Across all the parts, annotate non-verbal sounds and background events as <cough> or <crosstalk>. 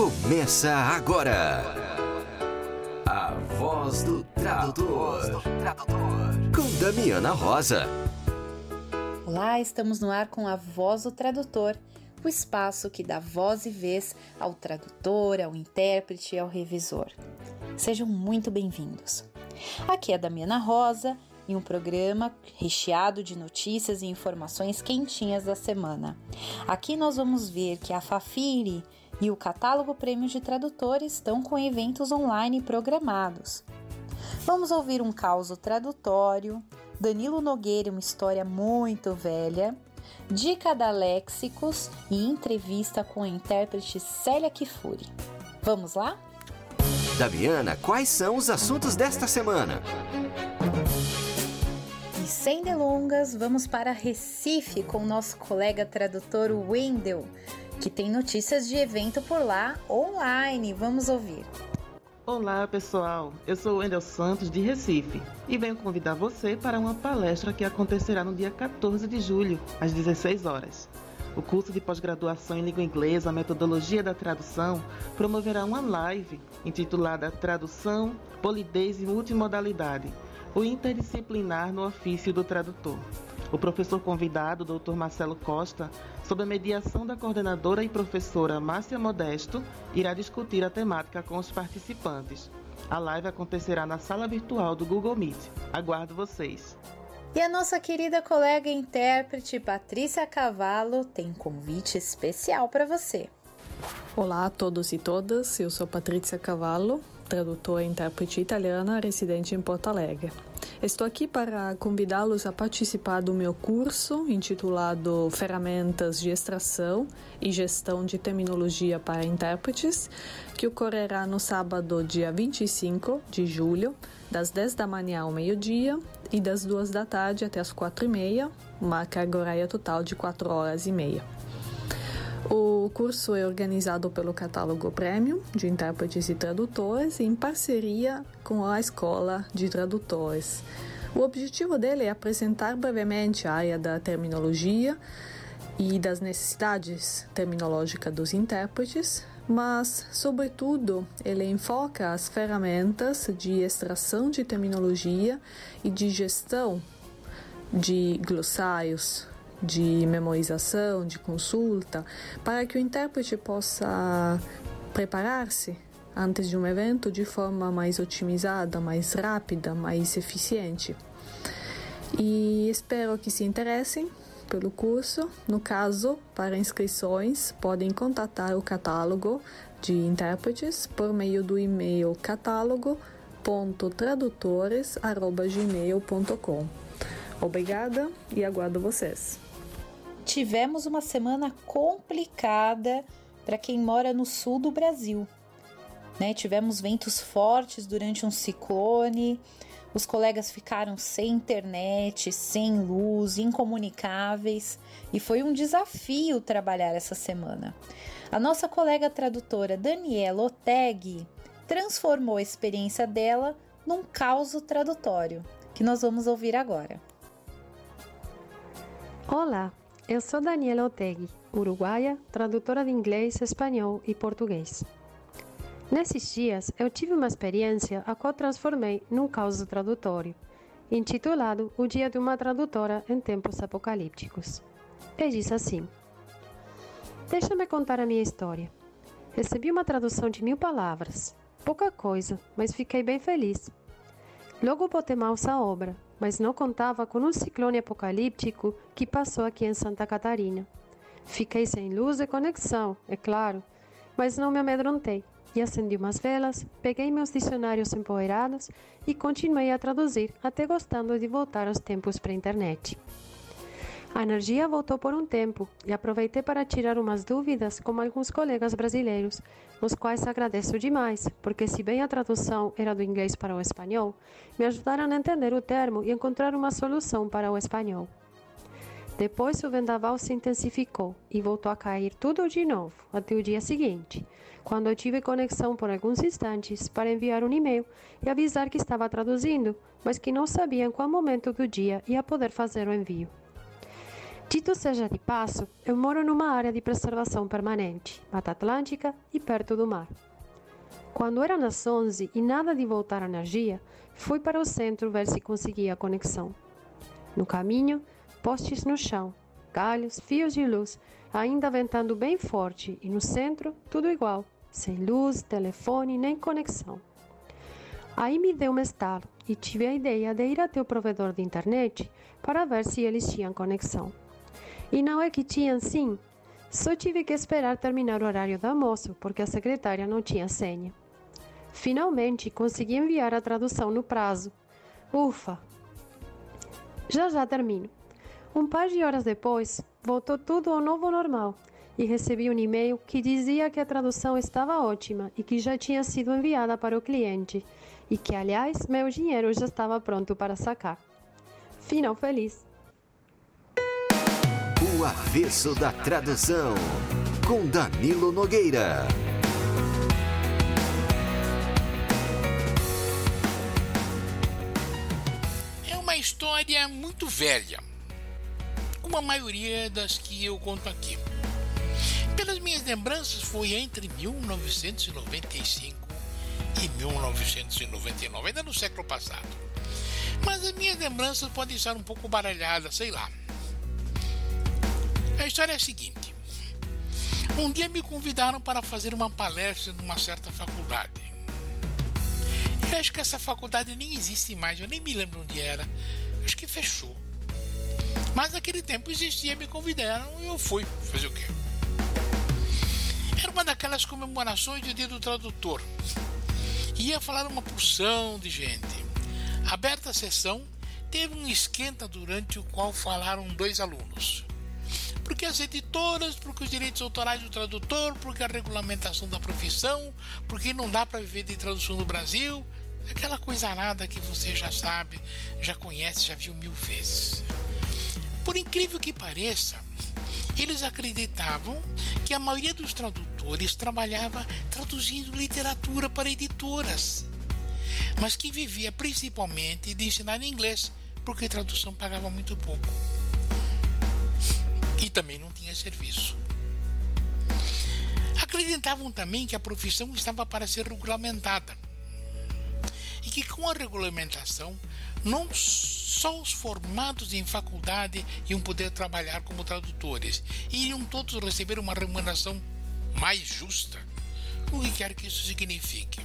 Começa agora. A voz do tradutor. Com Damiana Rosa. Olá, estamos no ar com a voz do tradutor, o espaço que dá voz e vez ao tradutor, ao intérprete e ao revisor. Sejam muito bem-vindos. Aqui é a Damiana Rosa em um programa recheado de notícias e informações quentinhas da semana. Aqui nós vamos ver que a Fafiri e o Catálogo Prêmio de Tradutores estão com eventos online programados. Vamos ouvir um caos tradutório, Danilo Nogueira, uma história muito velha, dica da Léxicos e entrevista com a intérprete Célia Kifuri. Vamos lá? Damiana, quais são os assuntos desta semana? sem delongas, vamos para Recife com o nosso colega tradutor Wendel, que tem notícias de evento por lá online. Vamos ouvir. Olá pessoal, eu sou Wendel Santos de Recife e venho convidar você para uma palestra que acontecerá no dia 14 de julho, às 16 horas. O curso de pós-graduação em língua inglesa, metodologia da tradução, promoverá uma live intitulada Tradução, Polidez e Multimodalidade o interdisciplinar no ofício do tradutor. O professor convidado, Dr. Marcelo Costa, sob a mediação da coordenadora e professora Márcia Modesto, irá discutir a temática com os participantes. A live acontecerá na sala virtual do Google Meet. Aguardo vocês. E a nossa querida colega intérprete Patrícia Cavallo tem convite especial para você. Olá a todos e todas, eu sou Patrícia Cavallo, tradutora e intérprete italiana residente em Porto Alegre. Estou aqui para convidá-los a participar do meu curso intitulado Ferramentas de Extração e Gestão de Terminologia para Intérpretes, que ocorrerá no sábado, dia 25 de julho, das 10 da manhã ao meio-dia e das 2 da tarde até as 4 e meia, uma carga horária total de 4 horas e meia. O curso é organizado pelo Catálogo Premium de Intérpretes e Tradutores em parceria com a Escola de Tradutores. O objetivo dele é apresentar brevemente a área da terminologia e das necessidades terminológicas dos intérpretes, mas, sobretudo, ele enfoca as ferramentas de extração de terminologia e de gestão de glossários, de memorização, de consulta, para que o intérprete possa preparar-se antes de um evento de forma mais otimizada, mais rápida, mais eficiente. E espero que se interessem pelo curso. No caso, para inscrições, podem contatar o catálogo de intérpretes por meio do e-mail catálogo.tradutores@gmail.com. Obrigada e aguardo vocês tivemos uma semana complicada para quem mora no sul do Brasil. Né? Tivemos ventos fortes durante um ciclone, os colegas ficaram sem internet, sem luz, incomunicáveis e foi um desafio trabalhar essa semana. A nossa colega tradutora Daniela Oteg transformou a experiência dela num caos tradutório, que nós vamos ouvir agora. Olá, eu sou Daniela Otegui, uruguaia, tradutora de inglês, espanhol e português. Nesses dias, eu tive uma experiência a qual transformei num caos tradutório, intitulado O Dia de uma Tradutora em Tempos Apocalípticos. E diz assim: Deixa-me contar a minha história. Recebi uma tradução de mil palavras, pouca coisa, mas fiquei bem feliz. Logo botei mãos à obra mas não contava com um ciclone apocalíptico que passou aqui em Santa Catarina. Fiquei sem luz e conexão, é claro, mas não me amedrontei e acendi umas velas, peguei meus dicionários empoeirados e continuei a traduzir, até gostando de voltar aos tempos pré-internet. A energia voltou por um tempo e aproveitei para tirar umas dúvidas com alguns colegas brasileiros, os quais agradeço demais, porque, se bem a tradução era do inglês para o espanhol, me ajudaram a entender o termo e encontrar uma solução para o espanhol. Depois o vendaval se intensificou e voltou a cair tudo de novo até o dia seguinte, quando eu tive conexão por alguns instantes para enviar um e-mail e avisar que estava traduzindo, mas que não sabia em qual momento do dia ia poder fazer o envio. Dito seja de passo, eu moro numa área de preservação permanente, Mata Atlântica e perto do mar. Quando eram as 11 e nada de voltar a energia, fui para o centro ver se conseguia conexão. No caminho, postes no chão, galhos, fios de luz, ainda ventando bem forte, e no centro, tudo igual, sem luz, telefone nem conexão. Aí me deu um estalo e tive a ideia de ir até o provedor de internet para ver se eles tinham conexão. E não é que tinham sim. Só tive que esperar terminar o horário do almoço, porque a secretária não tinha senha. Finalmente consegui enviar a tradução no prazo. Ufa! Já já termino. Um par de horas depois, voltou tudo ao novo normal e recebi um e-mail que dizia que a tradução estava ótima e que já tinha sido enviada para o cliente e que, aliás, meu dinheiro já estava pronto para sacar. Final feliz. O avesso da tradução, com Danilo Nogueira. É uma história muito velha, como a maioria das que eu conto aqui. Pelas minhas lembranças, foi entre 1995 e 1999, ainda no século passado. Mas as minhas lembranças podem estar um pouco baralhadas, sei lá. A história é a seguinte: um dia me convidaram para fazer uma palestra numa certa faculdade. Eu acho que essa faculdade nem existe mais, eu nem me lembro onde era. Acho que fechou. Mas naquele tempo existia, me convidaram e eu fui. Fazer o quê? Era uma daquelas comemorações do dia do tradutor. Ia falar uma porção de gente. Aberta a sessão, teve um esquenta durante o qual falaram dois alunos porque as editoras, porque os direitos autorais do tradutor, porque a regulamentação da profissão, porque não dá para viver de tradução no Brasil, aquela coisa nada que você já sabe, já conhece, já viu mil vezes. Por incrível que pareça, eles acreditavam que a maioria dos tradutores trabalhava traduzindo literatura para editoras, mas que vivia principalmente de ensinar inglês, porque tradução pagava muito pouco e também não tinha serviço. Acreditavam também que a profissão estava para ser regulamentada e que com a regulamentação não só os formados em faculdade iam poder trabalhar como tradutores, iriam todos receber uma remuneração mais justa, o que quer que isso signifique.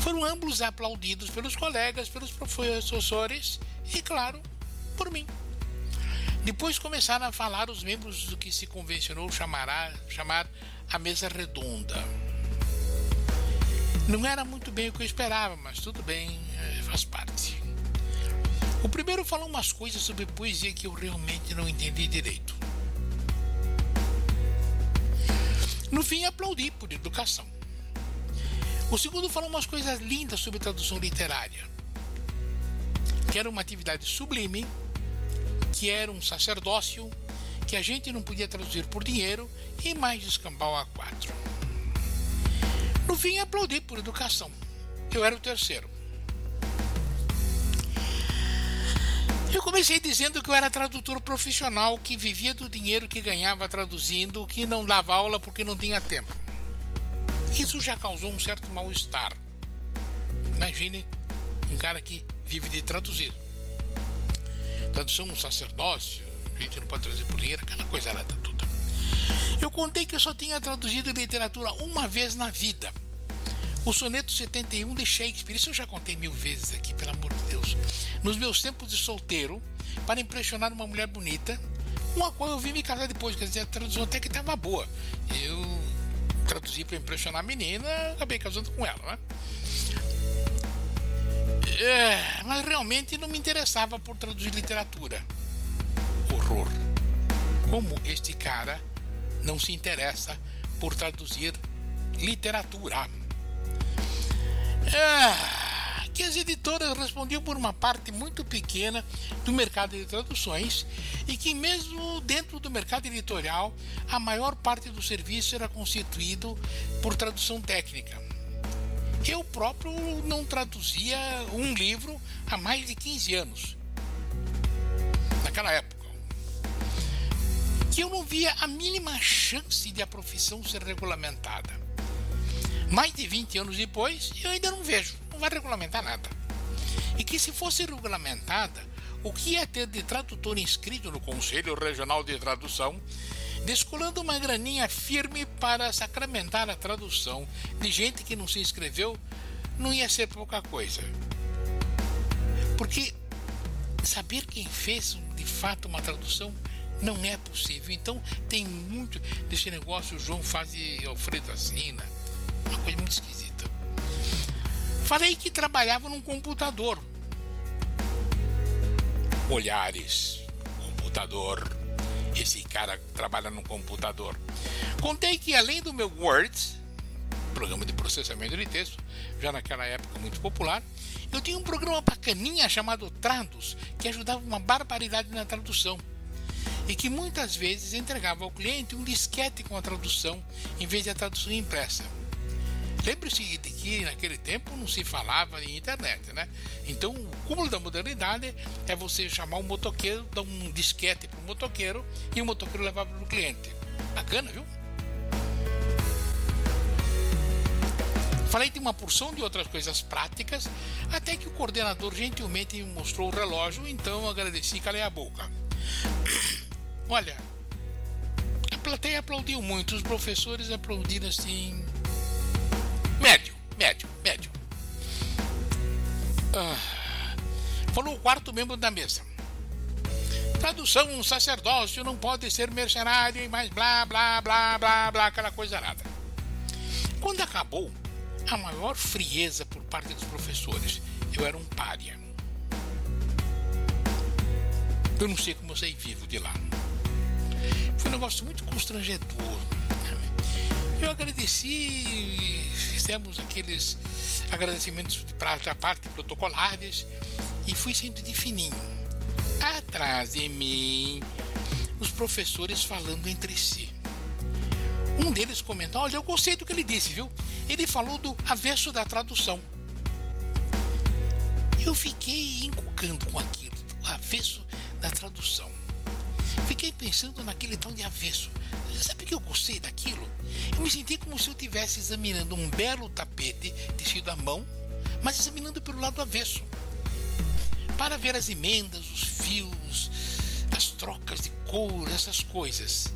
Foram ambos aplaudidos pelos colegas, pelos professores e, claro, por mim. Depois começaram a falar os membros do que se convencionou chamará, chamar a mesa redonda. Não era muito bem o que eu esperava, mas tudo bem, eh, faz parte. O primeiro falou umas coisas sobre poesia que eu realmente não entendi direito. No fim, aplaudi por educação. O segundo falou umas coisas lindas sobre tradução literária, que era uma atividade sublime que era um sacerdócio, que a gente não podia traduzir por dinheiro e mais escambau a quatro. No fim, aplaudi por educação. Eu era o terceiro. Eu comecei dizendo que eu era tradutor profissional que vivia do dinheiro que ganhava traduzindo, que não dava aula porque não tinha tempo. Isso já causou um certo mal-estar. Imagine um cara que vive de traduzir tradução um sacerdócio, a gente não pode por dinheiro, aquela coisa lá toda. Eu contei que eu só tinha traduzido literatura uma vez na vida. O soneto 71 de Shakespeare, isso eu já contei mil vezes aqui, pelo amor de Deus. Nos meus tempos de solteiro, para impressionar uma mulher bonita, com a qual eu vim me casar depois, quer dizer, a tradução até que estava boa. Eu traduzi para impressionar a menina, acabei casando com ela, né? É, mas realmente não me interessava por traduzir literatura. Horror. Como este cara não se interessa por traduzir literatura. É, que as editoras respondiam por uma parte muito pequena do mercado de traduções e que, mesmo dentro do mercado editorial, a maior parte do serviço era constituído por tradução técnica eu próprio não traduzia um livro há mais de 15 anos. Naquela época. que eu não via a mínima chance de a profissão ser regulamentada. Mais de 20 anos depois, eu ainda não vejo, não vai regulamentar nada. E que se fosse regulamentada, o que ia ter de tradutor inscrito no Conselho Regional de Tradução, descolando uma graninha firme para sacramentar a tradução de gente que não se inscreveu, não ia ser pouca coisa. Porque saber quem fez de fato uma tradução não é possível. Então tem muito desse negócio, João faz de Alfredo Assina, uma coisa muito esquisita. Falei que trabalhava num computador. Olhares, computador. Esse cara trabalha num computador. Contei que além do meu Word, programa de processamento de texto, já naquela época muito popular, eu tinha um programa bacaninha chamado Trados, que ajudava uma barbaridade na tradução e que muitas vezes entregava ao cliente um disquete com a tradução em vez da tradução impressa. Lembre-se de que naquele tempo não se falava em internet, né? Então o cúmulo da modernidade é você chamar um motoqueiro, dar um disquete para o motoqueiro e o motoqueiro levava para o cliente. Bacana, viu? Falei de uma porção de outras coisas práticas, até que o coordenador gentilmente me mostrou o relógio, então agradeci e calei a boca. Olha, a plateia aplaudiu muito, os professores aplaudiram assim. Médio, médio, médio. Ah, falou o quarto membro da mesa. Tradução, um sacerdócio não pode ser mercenário e mais blá, blá, blá, blá, blá, aquela coisa nada. Quando acabou, a maior frieza por parte dos professores. Eu era um pária. Eu não sei como eu saí vivo de lá. Foi um negócio muito constrangedor. Eu agradeci, fizemos aqueles agradecimentos da parte protocolares e fui sendo de fininho. Atrás de mim, os professores falando entre si. Um deles comentou: Olha, eu gostei do que ele disse, viu? Ele falou do avesso da tradução. Eu fiquei encucando com aquilo, o avesso da tradução. Fiquei pensando naquele tom de avesso. Sabe que eu gostei daquilo? Eu me senti como se eu estivesse examinando um belo tapete tecido à mão, mas examinando pelo lado avesso. Para ver as emendas, os fios, as trocas de cor, essas coisas.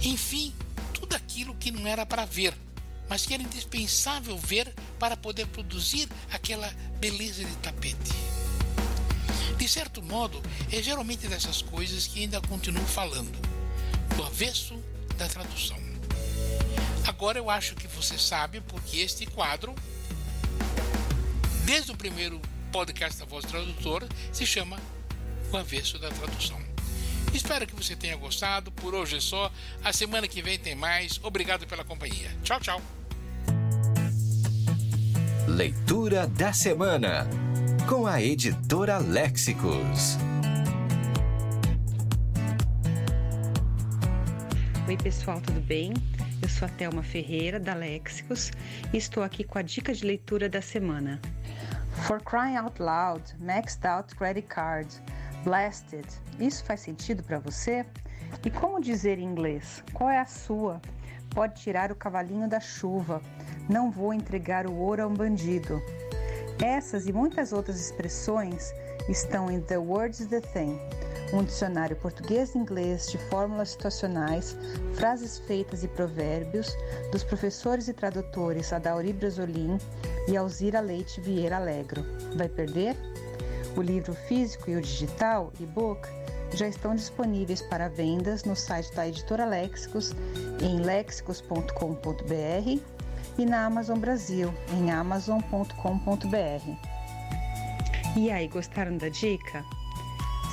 Enfim, tudo aquilo que não era para ver, mas que era indispensável ver para poder produzir aquela beleza de tapete. De certo modo, é geralmente dessas coisas que ainda continuo falando, do avesso da tradução. Agora eu acho que você sabe porque este quadro, desde o primeiro podcast da Voz Tradutora, se chama O Avesso da Tradução. Espero que você tenha gostado. Por hoje é só. A semana que vem tem mais. Obrigado pela companhia. Tchau, tchau. Leitura da semana com a editora Léxicos. Oi, pessoal, tudo bem? Eu sou a Thelma Ferreira, da Léxicos, e estou aqui com a dica de leitura da semana. For crying out loud, maxed out credit card, blasted. Isso faz sentido para você? E como dizer em inglês? Qual é a sua? Pode tirar o cavalinho da chuva. Não vou entregar o ouro a um bandido. Essas e muitas outras expressões estão em The Words The Thing, um dicionário português-inglês de fórmulas situacionais, frases feitas e provérbios dos professores e tradutores Adauri Brasolim e Alzira Leite Vieira Alegro. Vai perder? O livro físico e o digital, e-book, já estão disponíveis para vendas no site da editora Léxicos em léxicos.com.br e na Amazon Brasil, em amazon.com.br. E aí, gostaram da dica?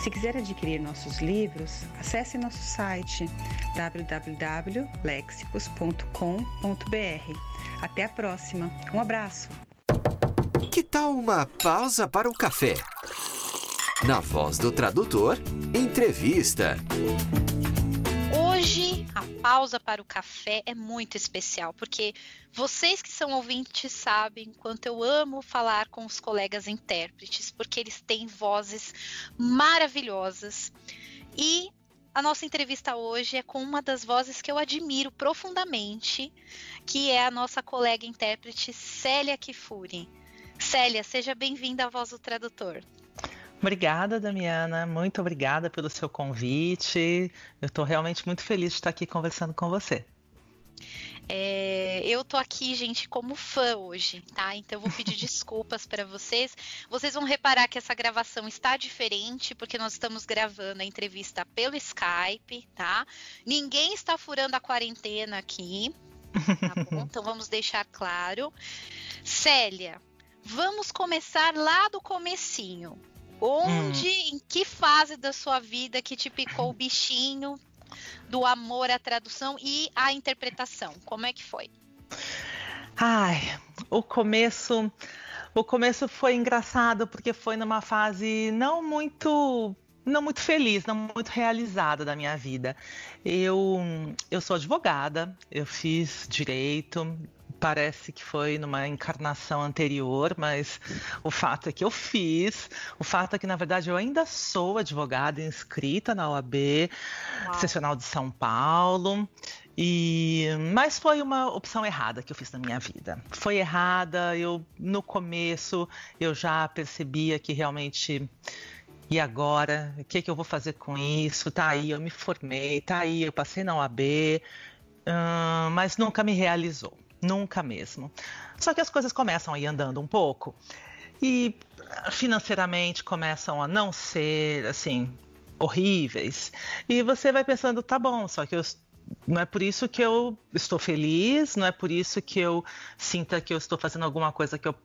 Se quiser adquirir nossos livros, acesse nosso site www.lexicos.com.br. Até a próxima. Um abraço. Que tal uma pausa para o café? Na voz do tradutor, entrevista. A pausa para o café é muito especial, porque vocês que são ouvintes sabem quanto eu amo falar com os colegas intérpretes, porque eles têm vozes maravilhosas e a nossa entrevista hoje é com uma das vozes que eu admiro profundamente, que é a nossa colega intérprete Célia Kifuri. Célia, seja bem-vinda à Voz do Tradutor. Obrigada, Damiana. Muito obrigada pelo seu convite. Eu estou realmente muito feliz de estar aqui conversando com você. É, eu tô aqui, gente, como fã hoje, tá? Então eu vou pedir <laughs> desculpas para vocês. Vocês vão reparar que essa gravação está diferente, porque nós estamos gravando a entrevista pelo Skype, tá? Ninguém está furando a quarentena aqui, tá bom? <laughs> Então vamos deixar claro. Célia, vamos começar lá do comecinho. Onde, hum. em que fase da sua vida que te picou o bichinho do amor à tradução e à interpretação? Como é que foi? Ai, o começo, o começo foi engraçado porque foi numa fase não muito não muito feliz, não muito realizada da minha vida. Eu, eu sou advogada, eu fiz direito, parece que foi numa encarnação anterior, mas o fato é que eu fiz. O fato é que, na verdade, eu ainda sou advogada inscrita na OAB Uau. Seccional de São Paulo. E mas foi uma opção errada que eu fiz na minha vida. Foi errada. Eu no começo eu já percebia que realmente e agora, o que, que eu vou fazer com isso? Tá aí, eu me formei, tá aí, eu passei na OAB, uh, mas nunca me realizou. Nunca mesmo. Só que as coisas começam a ir andando um pouco e financeiramente começam a não ser assim horríveis. E você vai pensando, tá bom, só que eu não é por isso que eu estou feliz, não é por isso que eu sinta que eu estou fazendo alguma coisa que eu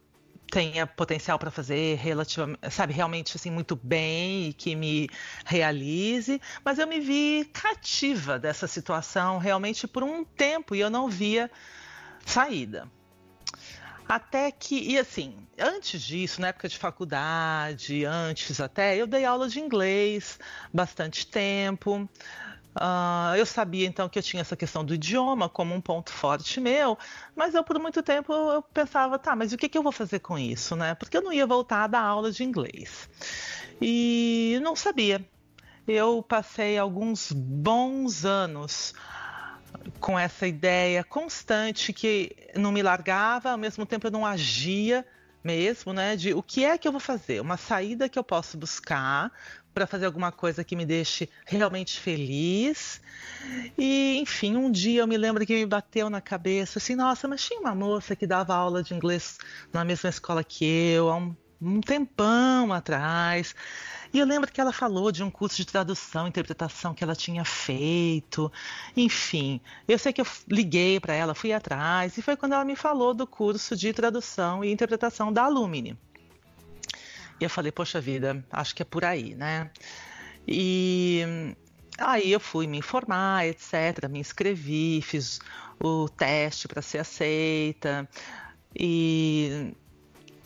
tenha potencial para fazer relativamente, sabe, realmente assim muito bem e que me realize, mas eu me vi cativa dessa situação realmente por um tempo e eu não via saída. Até que, e assim, antes disso, na época de faculdade, antes até, eu dei aula de inglês bastante tempo. Uh, eu sabia então que eu tinha essa questão do idioma como um ponto forte meu, mas eu por muito tempo eu pensava, tá, mas o que, que eu vou fazer com isso, né? Porque eu não ia voltar a dar aula de inglês. E não sabia. Eu passei alguns bons anos com essa ideia constante que não me largava, ao mesmo tempo eu não agia mesmo, né? De o que é que eu vou fazer? Uma saída que eu posso buscar para fazer alguma coisa que me deixe realmente feliz. E, enfim, um dia eu me lembro que me bateu na cabeça assim: nossa, mas tinha uma moça que dava aula de inglês na mesma escola que eu, há um, um tempão atrás. E eu lembro que ela falou de um curso de tradução e interpretação que ela tinha feito. Enfim, eu sei que eu liguei para ela, fui atrás, e foi quando ela me falou do curso de tradução e interpretação da Alumni. E eu falei, poxa vida, acho que é por aí, né? E aí eu fui me informar, etc. Me inscrevi, fiz o teste para ser aceita. E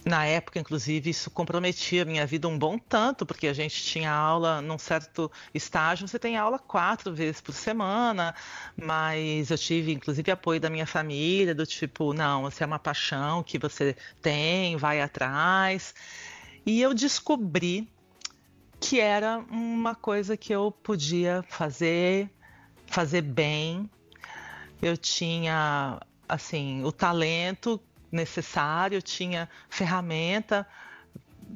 na época, inclusive, isso comprometia a minha vida um bom tanto, porque a gente tinha aula num certo estágio, você tem aula quatro vezes por semana, mas eu tive, inclusive, apoio da minha família, do tipo, não, você é uma paixão que você tem, vai atrás. E eu descobri que era uma coisa que eu podia fazer, fazer bem. Eu tinha, assim, o talento necessário, tinha ferramenta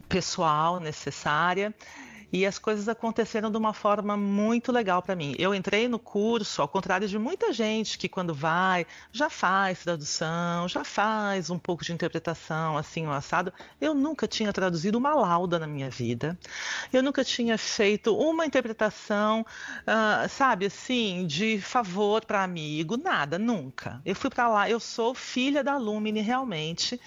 pessoal necessária e as coisas aconteceram de uma forma muito legal para mim. Eu entrei no curso, ao contrário de muita gente que quando vai já faz tradução, já faz um pouco de interpretação, assim, o assado. Eu nunca tinha traduzido uma lauda na minha vida. Eu nunca tinha feito uma interpretação, uh, sabe, assim, de favor para amigo, nada, nunca. Eu fui para lá, eu sou filha da Lumine realmente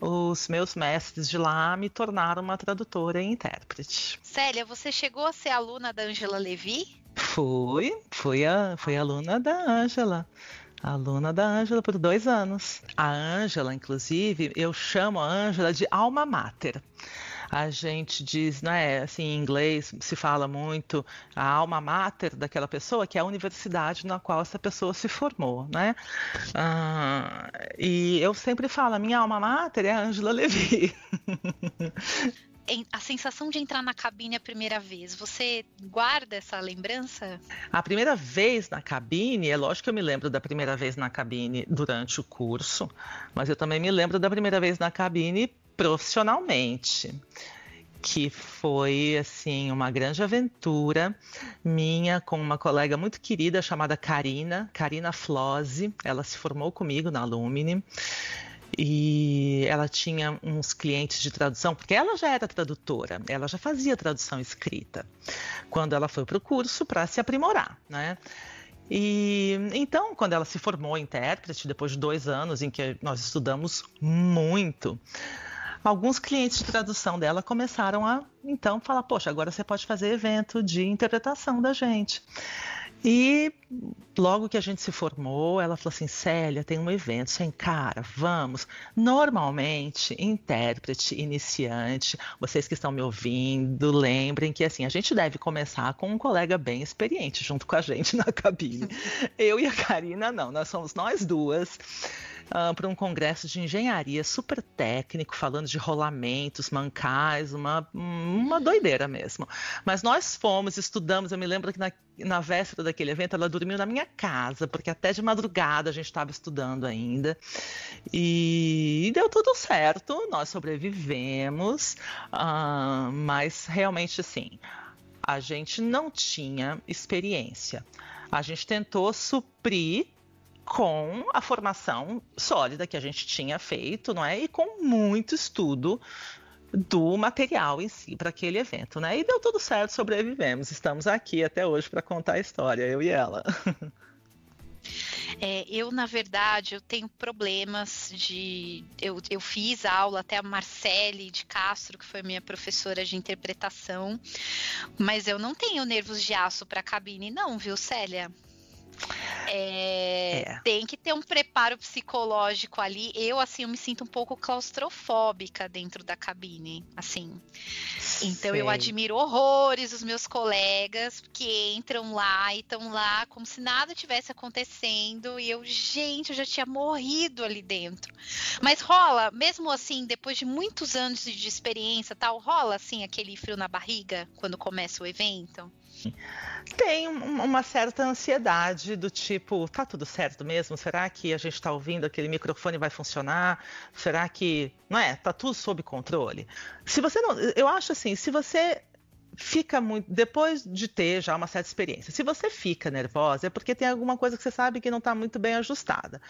os meus mestres de lá me tornaram uma tradutora e intérprete. Célia, você chegou a ser aluna da Angela Levi? Fui, fui, a, fui aluna da Angela. Aluna da Ângela por dois anos. A Ângela, inclusive, eu chamo a Ângela de alma mater a gente diz, né, assim, em inglês se fala muito a alma mater daquela pessoa, que é a universidade na qual essa pessoa se formou, né? Ah, e eu sempre falo, a minha alma mater é a Angela Levi. <laughs> a sensação de entrar na cabine a primeira vez? Você guarda essa lembrança? A primeira vez na cabine, é lógico que eu me lembro da primeira vez na cabine durante o curso, mas eu também me lembro da primeira vez na cabine profissionalmente que foi assim uma grande aventura minha com uma colega muito querida chamada Karina, Karina Flose. Ela se formou comigo na Lumine e ela tinha uns clientes de tradução, porque ela já era tradutora, ela já fazia tradução escrita, quando ela foi para o curso para se aprimorar, né? E então, quando ela se formou intérprete, depois de dois anos em que nós estudamos muito, alguns clientes de tradução dela começaram a então falar: Poxa, agora você pode fazer evento de interpretação da gente. E logo que a gente se formou, ela falou assim: Célia, tem um evento, você encara, vamos. Normalmente, intérprete, iniciante, vocês que estão me ouvindo, lembrem que assim, a gente deve começar com um colega bem experiente junto com a gente na cabine. <laughs> Eu e a Karina, não, nós somos nós duas uh, para um congresso de engenharia super técnico, falando de rolamentos, mancais, uma, uma doideira mesmo. Mas nós fomos, estudamos, eu me lembro que na, na véspera daquele evento ela dormiu na minha casa, porque até de madrugada a gente estava estudando ainda. E, e, deu tudo certo, nós sobrevivemos, uh, mas realmente assim, a gente não tinha experiência. A gente tentou suprir com a formação sólida que a gente tinha feito, não é? E com muito estudo do material em si para aquele evento, né? E deu tudo certo, sobrevivemos. Estamos aqui até hoje para contar a história, eu e ela. É, eu, na verdade, eu tenho problemas de. Eu, eu fiz aula até a Marcele de Castro, que foi minha professora de interpretação, mas eu não tenho nervos de aço para cabine, não, viu, Célia? É, é. Tem que ter um preparo psicológico ali. Eu, assim, eu me sinto um pouco claustrofóbica dentro da cabine, assim. Então Sei. eu admiro horrores os meus colegas que entram lá e estão lá como se nada tivesse acontecendo. E eu, gente, eu já tinha morrido ali dentro. Mas rola, mesmo assim, depois de muitos anos de experiência tal, rola assim aquele frio na barriga quando começa o evento? Tem uma certa ansiedade do tipo, tá tudo certo mesmo? Será que a gente está ouvindo aquele microfone vai funcionar? Será que, não é? Tá tudo sob controle? Se você não, eu acho assim, se você fica muito depois de ter já uma certa experiência. Se você fica nervosa é porque tem alguma coisa que você sabe que não está muito bem ajustada.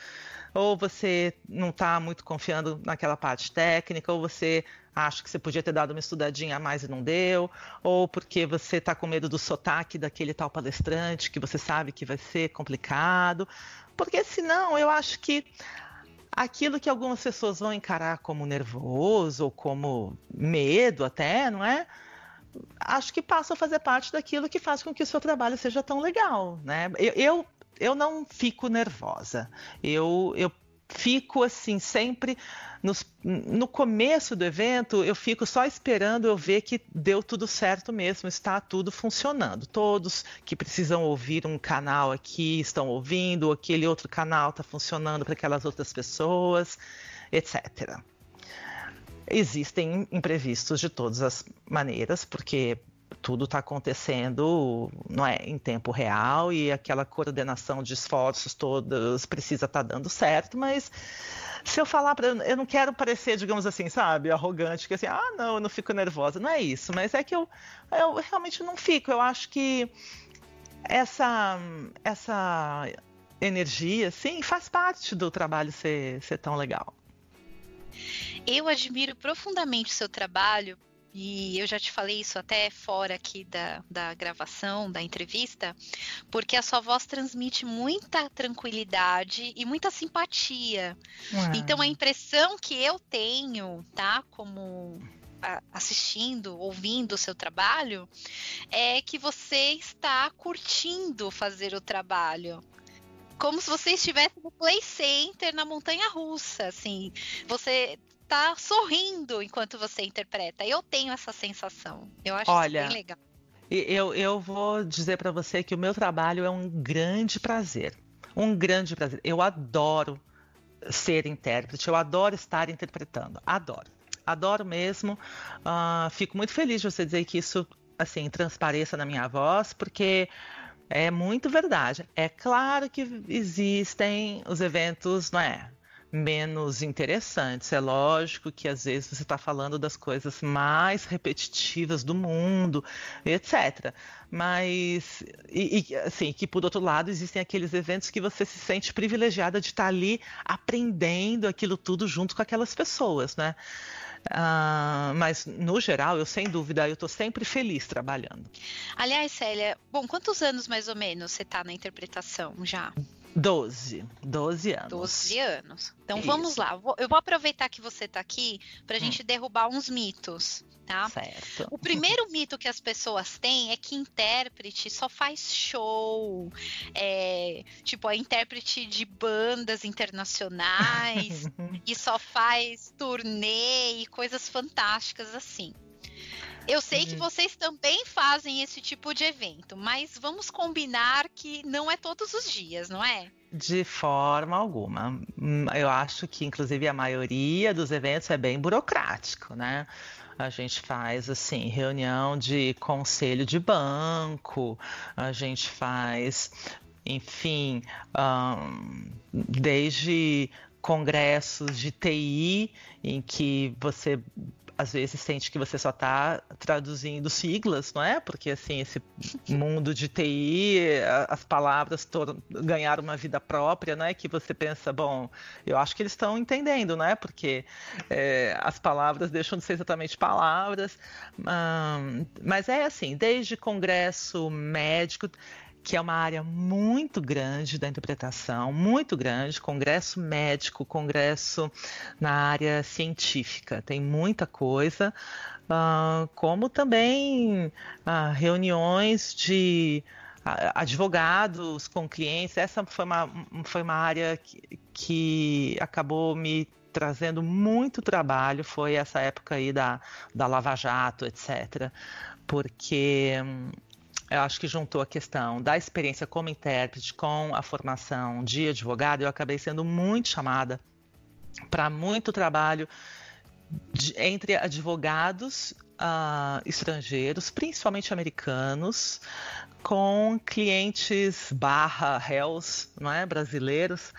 Ou você não está muito confiando naquela parte técnica, ou você acha que você podia ter dado uma estudadinha a mais e não deu, ou porque você está com medo do sotaque daquele tal palestrante que você sabe que vai ser complicado. Porque senão eu acho que aquilo que algumas pessoas vão encarar como nervoso ou como medo até, não é? Acho que passa a fazer parte daquilo que faz com que o seu trabalho seja tão legal, né? Eu, eu, eu não fico nervosa. Eu, eu fico assim sempre nos, no começo do evento eu fico só esperando eu ver que deu tudo certo mesmo está tudo funcionando todos que precisam ouvir um canal aqui estão ouvindo aquele outro canal está funcionando para aquelas outras pessoas etc existem imprevistos de todas as maneiras porque tudo está acontecendo não é em tempo real e aquela coordenação de esforços todos precisa estar tá dando certo, mas se eu falar para eu não quero parecer, digamos assim, sabe, arrogante, que assim, ah, não, eu não fico nervosa, não é isso, mas é que eu, eu realmente não fico. Eu acho que essa essa energia, sim, faz parte do trabalho ser, ser tão legal. Eu admiro profundamente o seu trabalho e eu já te falei isso até fora aqui da, da gravação, da entrevista, porque a sua voz transmite muita tranquilidade e muita simpatia. Então a impressão que eu tenho, tá, como assistindo, ouvindo o seu trabalho, é que você está curtindo fazer o trabalho como se você estivesse no play center na montanha russa, assim. Você tá sorrindo enquanto você interpreta. Eu tenho essa sensação. Eu acho Olha, bem legal. Eu, eu vou dizer para você que o meu trabalho é um grande prazer. Um grande prazer. Eu adoro ser intérprete, eu adoro estar interpretando. Adoro. adoro mesmo. Uh, fico muito feliz de você dizer que isso assim transpareça na minha voz, porque é muito verdade. É claro que existem os eventos, não é? Menos interessantes. É lógico que às vezes você está falando das coisas mais repetitivas do mundo, etc. Mas, e, e, assim, que por outro lado existem aqueles eventos que você se sente privilegiada de estar tá ali aprendendo aquilo tudo junto com aquelas pessoas, né? Uh, mas, no geral, eu sem dúvida, eu estou sempre feliz trabalhando. Aliás, Célia, bom, quantos anos mais ou menos você está na interpretação já? Doze. Doze anos. Doze anos. Então Isso. vamos lá. Eu vou aproveitar que você está aqui para a hum. gente derrubar uns mitos, tá? Certo. O primeiro <laughs> mito que as pessoas têm é que intérprete só faz show, é, tipo a intérprete de bandas internacionais <laughs> e só faz turnê e coisas fantásticas assim. Eu sei que uhum. vocês também fazem esse tipo de evento, mas vamos combinar que não é todos os dias, não é? De forma alguma. Hum, eu acho que, inclusive, a maioria dos eventos é bem burocrático, né? A gente faz assim reunião de conselho de banco, a gente faz, enfim, um, desde congressos de TI em que você às vezes sente que você só está traduzindo siglas, não é? Porque assim, esse mundo de TI, as palavras ganharam uma vida própria, não é? Que você pensa, bom, eu acho que eles estão entendendo, não é? Porque é, as palavras deixam de ser exatamente palavras. Hum, mas é assim, desde congresso médico, que é uma área muito grande da interpretação, muito grande, congresso médico, congresso na área científica, tem muita coisa, uh, como também uh, reuniões de advogados com clientes. Essa foi uma, foi uma área que, que acabou me trazendo muito trabalho, foi essa época aí da, da Lava Jato, etc. Porque eu acho que juntou a questão da experiência como intérprete com a formação de advogado, eu acabei sendo muito chamada para muito trabalho de, entre advogados uh, estrangeiros, principalmente americanos, com clientes barra réus, não é, brasileiros.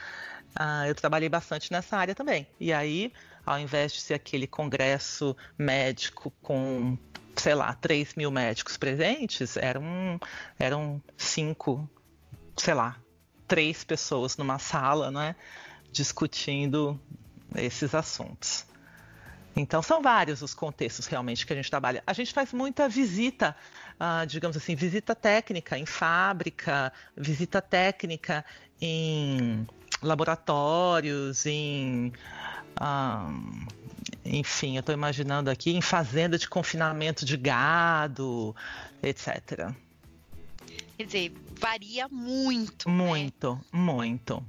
Uh, eu trabalhei bastante nessa área também. E aí, ao invés de ser aquele congresso médico com sei lá, 3 mil médicos presentes, eram, eram cinco, sei lá, três pessoas numa sala, não é? Discutindo esses assuntos. Então, são vários os contextos realmente que a gente trabalha. A gente faz muita visita, uh, digamos assim, visita técnica em fábrica, visita técnica em laboratórios, em. Uh, enfim, eu estou imaginando aqui em fazenda de confinamento de gado, etc. Quer dizer, varia muito. Muito, né? muito.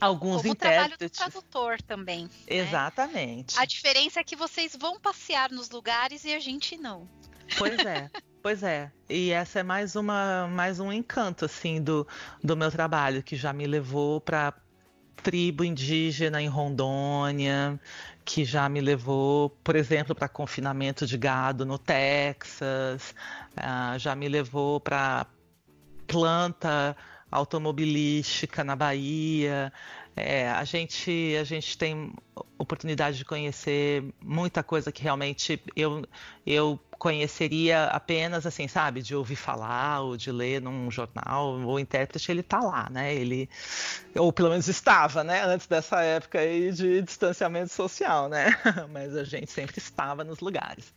Alguns Como intérpretes. O trabalho do tradutor também. Né? Exatamente. Né? A diferença é que vocês vão passear nos lugares e a gente não. Pois é. Pois é, e essa é mais uma mais um encanto assim do, do meu trabalho que já me levou para tribo indígena em Rondônia, que já me levou, por exemplo, para confinamento de gado no Texas, uh, já me levou para planta automobilística na Bahia. É, a gente a gente tem oportunidade de conhecer muita coisa que realmente eu eu conheceria apenas assim, sabe, de ouvir falar ou de ler num jornal, o intérprete ele tá lá, né? Ele ou pelo menos estava, né, antes dessa época aí de distanciamento social, né? <laughs> Mas a gente sempre estava nos lugares.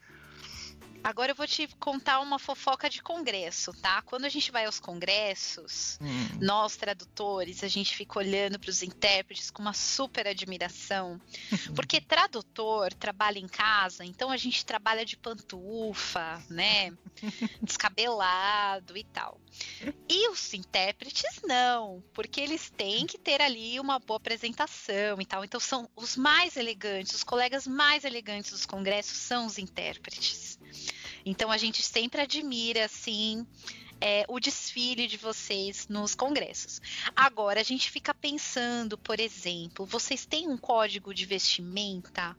Agora eu vou te contar uma fofoca de congresso, tá? Quando a gente vai aos congressos, hum. nós tradutores, a gente fica olhando para os intérpretes com uma super admiração, <laughs> porque tradutor trabalha em casa, então a gente trabalha de pantufa, né? <laughs> Descabelado e tal. E os intérpretes não, porque eles têm que ter ali uma boa apresentação e tal. Então são os mais elegantes, os colegas mais elegantes dos congressos são os intérpretes. Então a gente sempre admira assim é, o desfile de vocês nos congressos. Agora a gente fica pensando, por exemplo, vocês têm um código de vestimenta?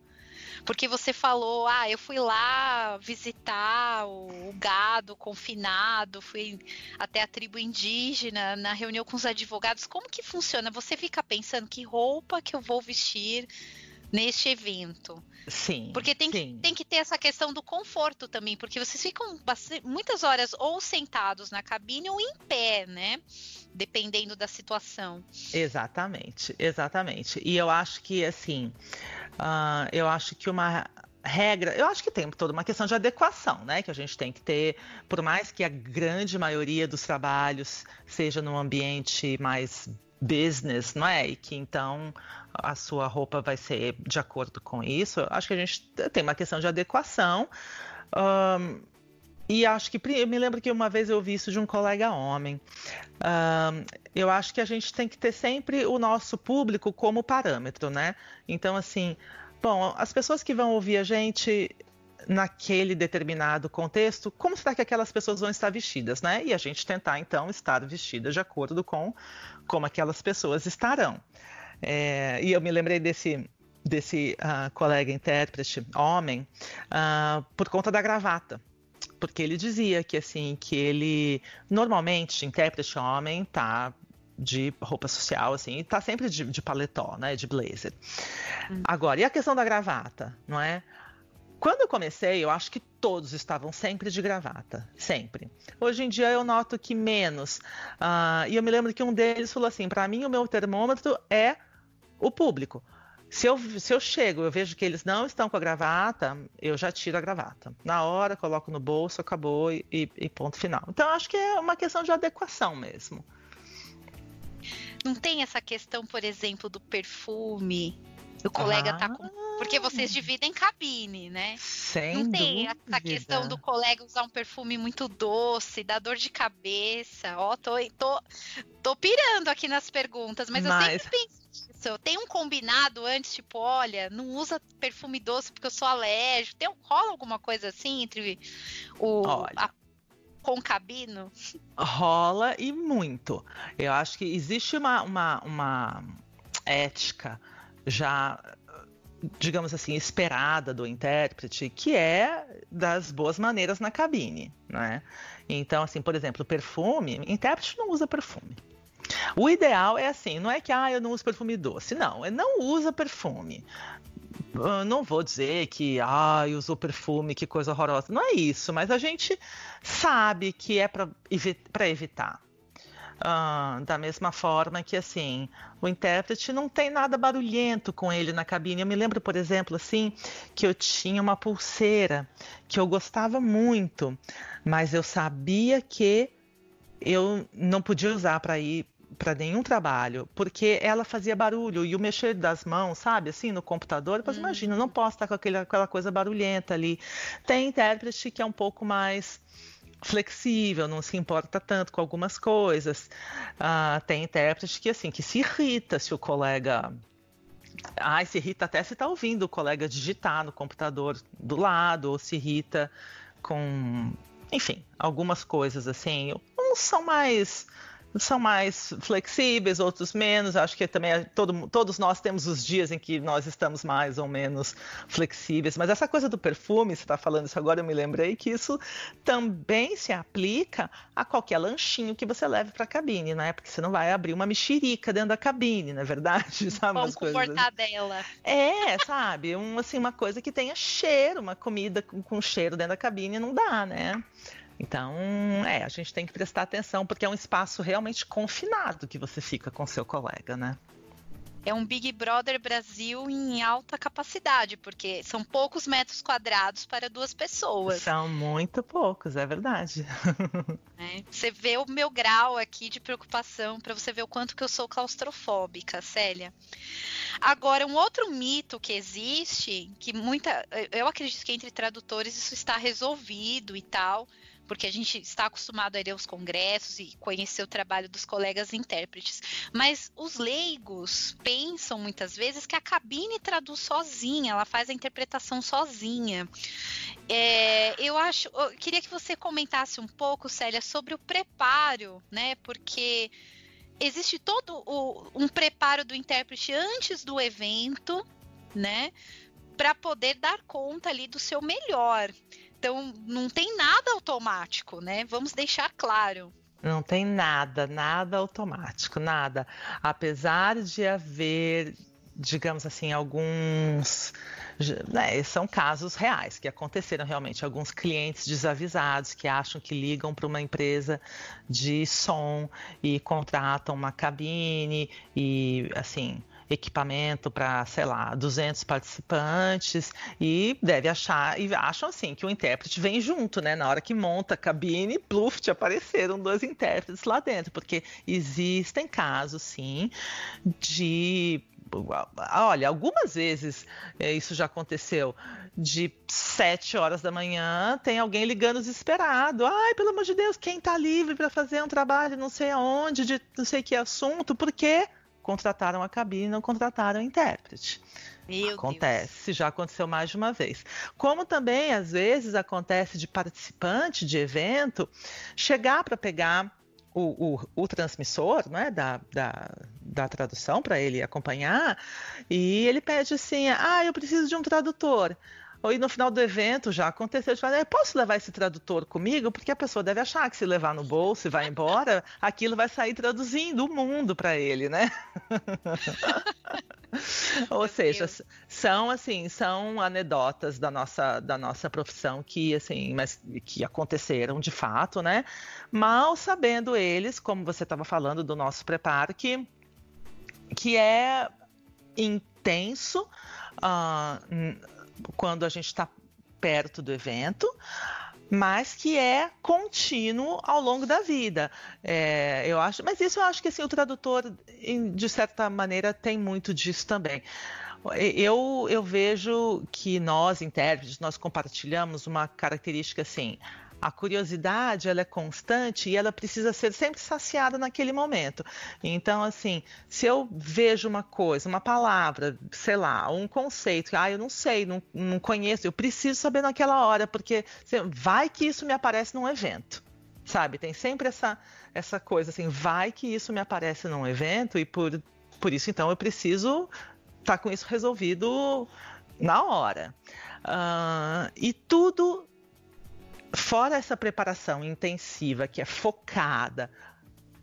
Porque você falou, ah, eu fui lá visitar o, o gado confinado, fui até a tribo indígena na reunião com os advogados. Como que funciona? Você fica pensando que roupa que eu vou vestir neste evento. Sim. Porque tem, sim. Que, tem que ter essa questão do conforto também, porque vocês ficam muitas horas ou sentados na cabine ou em pé, né? Dependendo da situação. Exatamente, exatamente. E eu acho que, assim, uh, eu acho que uma regra, eu acho que tem toda uma questão de adequação, né? Que a gente tem que ter, por mais que a grande maioria dos trabalhos seja num ambiente mais business, não é? E que então a sua roupa vai ser de acordo com isso. Acho que a gente tem uma questão de adequação. Um, e acho que eu me lembro que uma vez eu ouvi isso de um colega homem. Um, eu acho que a gente tem que ter sempre o nosso público como parâmetro, né? Então, assim, bom, as pessoas que vão ouvir a gente naquele determinado contexto, como será que aquelas pessoas vão estar vestidas, né? E a gente tentar então estar vestida de acordo com como aquelas pessoas estarão. É, e eu me lembrei desse desse uh, colega intérprete, homem, uh, por conta da gravata. Porque ele dizia que assim, que ele normalmente, intérprete homem, tá de roupa social, assim, e tá sempre de, de paletó, né? De blazer. Hum. Agora, e a questão da gravata, não é? Quando eu comecei, eu acho que todos estavam sempre de gravata, sempre. Hoje em dia eu noto que menos. Uh, e eu me lembro que um deles falou assim: para mim o meu termômetro é o público. Se eu, se eu chego, eu vejo que eles não estão com a gravata, eu já tiro a gravata. Na hora, coloco no bolso, acabou e, e ponto final. Então, acho que é uma questão de adequação mesmo. Não tem essa questão, por exemplo, do perfume o colega ah, tá com. Porque vocês dividem cabine, né? Sem Não tem dúvida. essa questão do colega usar um perfume muito doce, dá dor de cabeça. Ó, tô, tô, tô pirando aqui nas perguntas, mas, mas... eu sempre penso nisso. Tem um combinado antes, tipo, olha, não usa perfume doce porque eu sou alérgico. Tem, rola alguma coisa assim entre o. A concabino? Rola e muito. Eu acho que existe uma, uma, uma ética já digamos assim, esperada do intérprete, que é das boas maneiras na cabine, né? Então, assim, por exemplo, perfume, intérprete não usa perfume. O ideal é assim, não é que ah, eu não uso perfume doce, não, não usa perfume. Eu não vou dizer que ah, usou perfume, que coisa horrorosa. Não é isso, mas a gente sabe que é para evitar. Uh, da mesma forma que assim o intérprete não tem nada barulhento com ele na cabine. Eu me lembro, por exemplo, assim que eu tinha uma pulseira que eu gostava muito, mas eu sabia que eu não podia usar para ir para nenhum trabalho, porque ela fazia barulho e o mexer das mãos, sabe, assim, no computador, depois hum. imagina, não posso estar com aquele, aquela coisa barulhenta ali. Tem intérprete que é um pouco mais flexível, não se importa tanto com algumas coisas. Ah, tem intérprete que assim que se irrita se o colega Ai, se irrita até se está ouvindo o colega digitar no computador do lado, ou se irrita com, enfim, algumas coisas assim. Uns são mais são mais flexíveis, outros menos. Acho que também é todo, todos nós temos os dias em que nós estamos mais ou menos flexíveis. Mas essa coisa do perfume, você está falando isso agora, eu me lembrei que isso também se aplica a qualquer lanchinho que você leve para a cabine, né? Porque você não vai abrir uma mexerica dentro da cabine, não é verdade? <laughs> Sabe, Vamos comportar dela. É, sabe? Um, assim, uma coisa que tenha cheiro, uma comida com, com cheiro dentro da cabine não dá, né? Então, é, a gente tem que prestar atenção porque é um espaço realmente confinado que você fica com seu colega, né? É um Big Brother Brasil em alta capacidade, porque são poucos metros quadrados para duas pessoas. São muito poucos, é verdade. <laughs> É, você vê o meu grau aqui de preocupação, para você ver o quanto que eu sou claustrofóbica, Célia. Agora, um outro mito que existe, que muita. Eu acredito que entre tradutores isso está resolvido e tal porque a gente está acostumado a ir aos congressos e conhecer o trabalho dos colegas intérpretes. Mas os leigos pensam muitas vezes que a cabine traduz sozinha, ela faz a interpretação sozinha. É, eu acho, eu queria que você comentasse um pouco, Célia, sobre o preparo, né? Porque existe todo o, um preparo do intérprete antes do evento, né? para poder dar conta ali do seu melhor. Então, não tem nada automático, né? Vamos deixar claro. Não tem nada, nada automático, nada. Apesar de haver, digamos assim, alguns. Né, são casos reais que aconteceram realmente. Alguns clientes desavisados que acham que ligam para uma empresa de som e contratam uma cabine e assim equipamento para, sei lá, 200 participantes e deve achar, e acham assim, que o intérprete vem junto, né? Na hora que monta a cabine, pluf, te apareceram dois intérpretes lá dentro, porque existem casos, sim, de olha, algumas vezes é, isso já aconteceu. De sete horas da manhã, tem alguém ligando desesperado. Ai, pelo amor de Deus, quem está livre para fazer um trabalho não sei aonde, de não sei que assunto, por quê? Contrataram a cabine e não contrataram o intérprete. Meu acontece, Deus. já aconteceu mais de uma vez. Como também, às vezes, acontece de participante de evento chegar para pegar o, o, o, transmissor né, da, da, da tradução para ele acompanhar e ele pede assim: ah, eu preciso de um tradutor. Ou no final do evento já aconteceu de falar, posso levar esse tradutor comigo? Porque a pessoa deve achar que se levar no bolso e vai embora, aquilo vai sair traduzindo o mundo para ele, né? <laughs> Ou seja, são assim, são anedotas da nossa, da nossa profissão que assim, mas que aconteceram de fato, né? Mal sabendo eles, como você estava falando do nosso preparo, que, que é intenso. Uh, quando a gente está perto do evento, mas que é contínuo ao longo da vida. É, eu acho, mas isso eu acho que assim, o tradutor, de certa maneira, tem muito disso também. Eu, eu vejo que nós, intérpretes, nós compartilhamos uma característica assim a curiosidade ela é constante e ela precisa ser sempre saciada naquele momento. Então, assim, se eu vejo uma coisa, uma palavra, sei lá, um conceito, ah, eu não sei, não, não conheço, eu preciso saber naquela hora, porque vai que isso me aparece num evento. Sabe, tem sempre essa, essa coisa assim, vai que isso me aparece num evento e por, por isso então eu preciso estar tá com isso resolvido na hora. Uh, e tudo fora essa preparação intensiva que é focada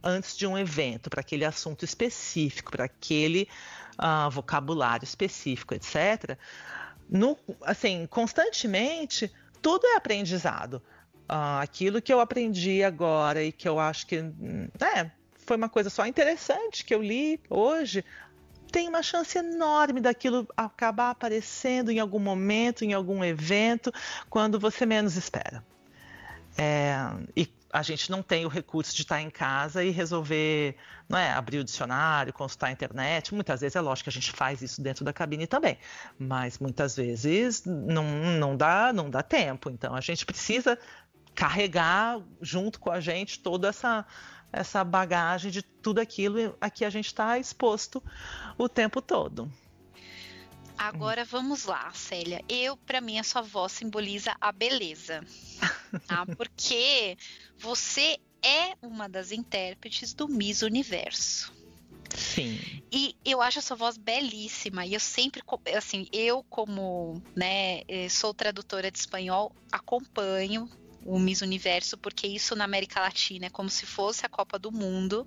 antes de um evento para aquele assunto específico, para aquele uh, vocabulário específico, etc. No, assim, constantemente tudo é aprendizado. Uh, aquilo que eu aprendi agora e que eu acho que é, foi uma coisa só interessante que eu li hoje, tem uma chance enorme daquilo acabar aparecendo em algum momento, em algum evento, quando você menos espera. É, e a gente não tem o recurso de estar em casa e resolver, não é, abrir o dicionário, consultar a internet. Muitas vezes é lógico que a gente faz isso dentro da cabine também, mas muitas vezes não, não dá, não dá tempo. Então a gente precisa carregar junto com a gente toda essa essa bagagem de tudo aquilo a que a gente está exposto o tempo todo. Agora vamos lá, Célia. Eu, para mim, a sua voz simboliza a beleza. Tá? <laughs> Porque você é uma das intérpretes do Miss Universo. Sim. E eu acho a sua voz belíssima. E eu sempre, assim, eu como, né, eh, sou tradutora de espanhol, acompanho o Miss Universo, porque isso na América Latina é como se fosse a Copa do Mundo.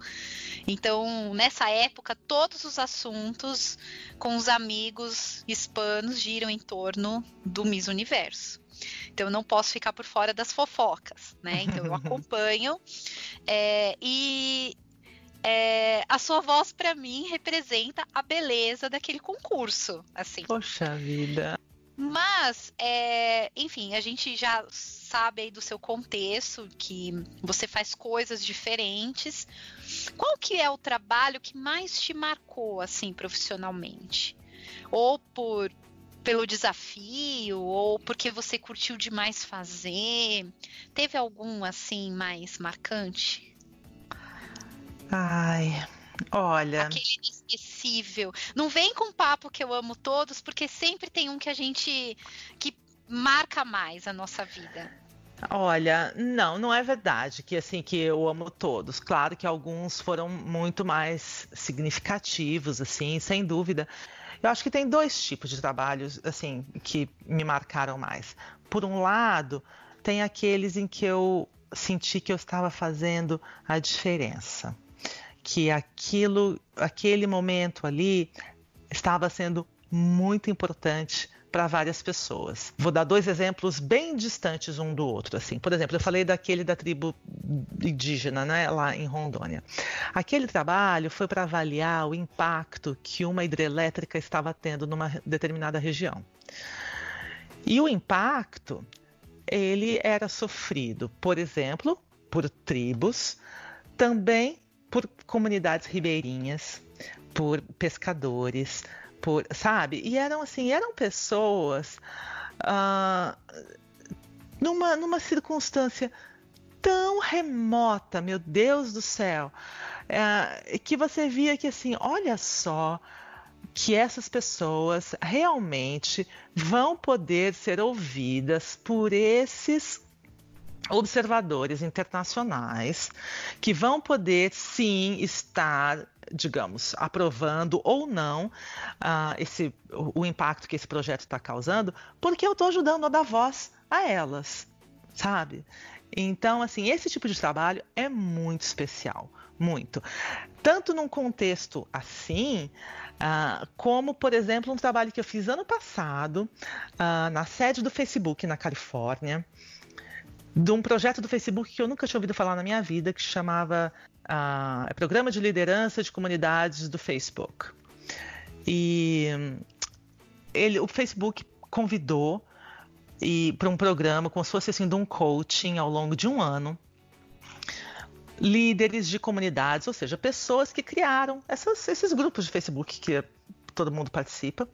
Então, nessa época, todos os assuntos com os amigos hispanos giram em torno do Miss Universo. Então, eu não posso ficar por fora das fofocas, né? Então, eu <laughs> acompanho. É, e é, a sua voz para mim representa a beleza daquele concurso, assim. Poxa vida. Mas, é, enfim, a gente já sabe aí do seu contexto, que você faz coisas diferentes. Qual que é o trabalho que mais te marcou, assim, profissionalmente? Ou por pelo desafio, ou porque você curtiu demais fazer? Teve algum, assim, mais marcante? Ai, Olha. Aquele inesquecível. Não vem com papo que eu amo todos, porque sempre tem um que a gente. que marca mais a nossa vida. Olha, não, não é verdade que assim que eu amo todos. Claro que alguns foram muito mais significativos, assim, sem dúvida. Eu acho que tem dois tipos de trabalhos assim que me marcaram mais. Por um lado, tem aqueles em que eu senti que eu estava fazendo a diferença, que aquilo, aquele momento ali estava sendo muito importante para várias pessoas. Vou dar dois exemplos bem distantes um do outro. Assim, por exemplo, eu falei daquele da tribo indígena, né, lá em Rondônia. Aquele trabalho foi para avaliar o impacto que uma hidrelétrica estava tendo numa determinada região. E o impacto ele era sofrido, por exemplo, por tribos, também por comunidades ribeirinhas, por pescadores, por, sabe? E eram assim, eram pessoas uh, numa, numa circunstância tão remota, meu Deus do céu, uh, que você via que assim, olha só que essas pessoas realmente vão poder ser ouvidas por esses observadores internacionais que vão poder sim estar digamos, aprovando ou não uh, esse, o, o, impacto que esse projeto está causando, porque eu estou ajudando a dar voz a elas, sabe? Então, assim, esse tipo de trabalho é muito especial, muito. Tanto num contexto assim, uh, como, por exemplo, um trabalho que eu fiz ano passado uh, na sede do Facebook na Califórnia, de um projeto do Facebook que eu nunca tinha ouvido falar na minha vida, que chamava uh, Programa de Liderança de Comunidades do Facebook. E ele, o Facebook convidou para um programa como se fosse assim de um coaching ao longo de um ano líderes de comunidades, ou seja, pessoas que criaram essas, esses grupos de Facebook que todo mundo participa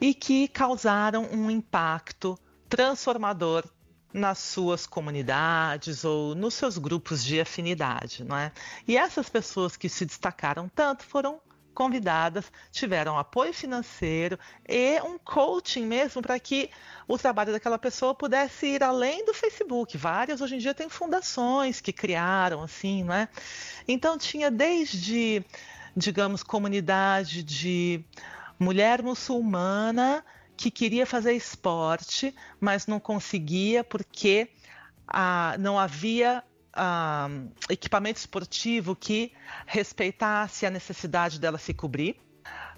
e que causaram um impacto transformador nas suas comunidades ou nos seus grupos de afinidade, não é? E essas pessoas que se destacaram tanto foram convidadas, tiveram apoio financeiro e um coaching mesmo para que o trabalho daquela pessoa pudesse ir além do Facebook. Várias hoje em dia têm fundações que criaram assim, não é? Então tinha desde, digamos, comunidade de mulher muçulmana que queria fazer esporte, mas não conseguia porque ah, não havia ah, equipamento esportivo que respeitasse a necessidade dela se cobrir.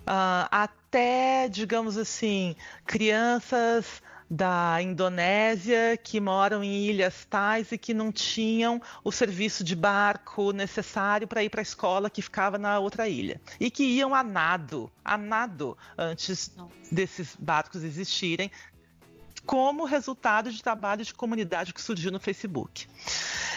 Ah, até, digamos assim, crianças da Indonésia que moram em ilhas tais e que não tinham o serviço de barco necessário para ir para a escola que ficava na outra ilha e que iam a nado, a nado antes Nossa. desses barcos existirem, como resultado de trabalho de comunidade que surgiu no Facebook.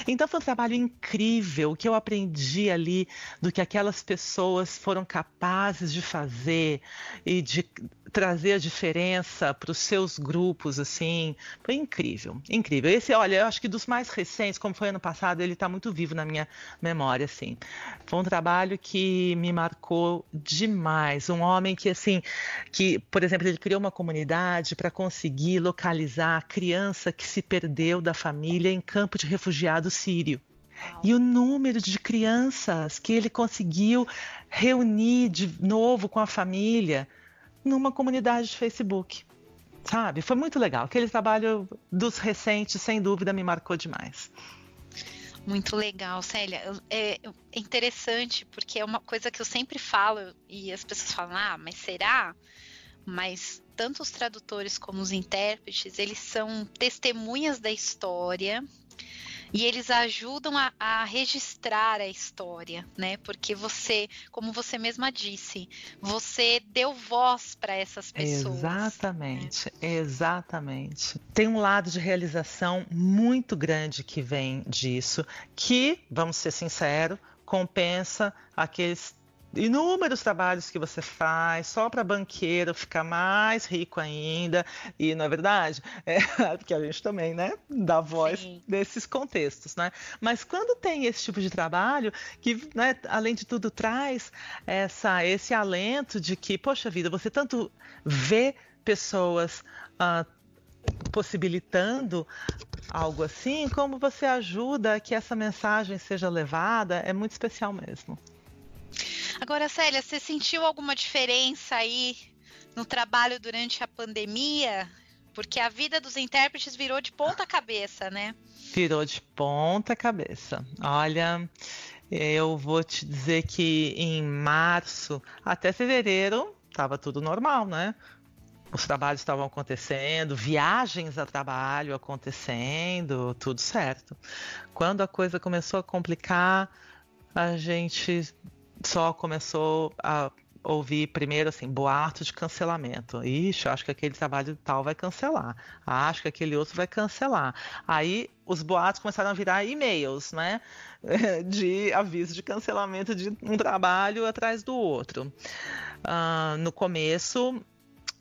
Então foi um trabalho incrível que eu aprendi ali do que aquelas pessoas foram capazes de fazer e de trazer a diferença para os seus grupos, assim, foi incrível, incrível. Esse, olha, eu acho que dos mais recentes, como foi ano passado, ele está muito vivo na minha memória, assim. Foi um trabalho que me marcou demais. Um homem que, assim, que, por exemplo, ele criou uma comunidade para conseguir localizar a criança que se perdeu da família em campo de refugiados sírio. E o número de crianças que ele conseguiu reunir de novo com a família numa comunidade de Facebook. Sabe? Foi muito legal. Aquele trabalho dos recentes, sem dúvida, me marcou demais. Muito legal, Célia. É, é interessante porque é uma coisa que eu sempre falo e as pessoas falam: ah, mas será? Mas tanto os tradutores como os intérpretes, eles são testemunhas da história e eles ajudam a, a, registrar a história, né? Porque você, como você mesma disse, você deu voz para essas pessoas. Exatamente, né? exatamente. Tem um lado de realização muito grande que vem disso, que, vamos ser sinceros, compensa aqueles inúmeros trabalhos que você faz só para banqueiro ficar mais rico ainda e não é verdade é, <laughs> porque a gente também né dá voz Sim. desses contextos né mas quando tem esse tipo de trabalho que né, além de tudo traz essa esse alento de que poxa vida você tanto vê pessoas uh, possibilitando algo assim, como você ajuda que essa mensagem seja levada, é muito especial mesmo. Agora, Célia, você sentiu alguma diferença aí no trabalho durante a pandemia? Porque a vida dos intérpretes virou de ponta cabeça, né? Virou de ponta cabeça. Olha, eu vou te dizer que em março até fevereiro estava tudo normal, né? Os trabalhos estavam acontecendo, viagens a trabalho acontecendo, tudo certo. Quando a coisa começou a complicar, a gente só começou a ouvir primeiro assim, boato de cancelamento. Ixi, acho que aquele trabalho tal vai cancelar. Acho que aquele outro vai cancelar. Aí os boatos começaram a virar e-mails, né? <laughs> De aviso de cancelamento de um trabalho atrás do outro. Uh, no começo,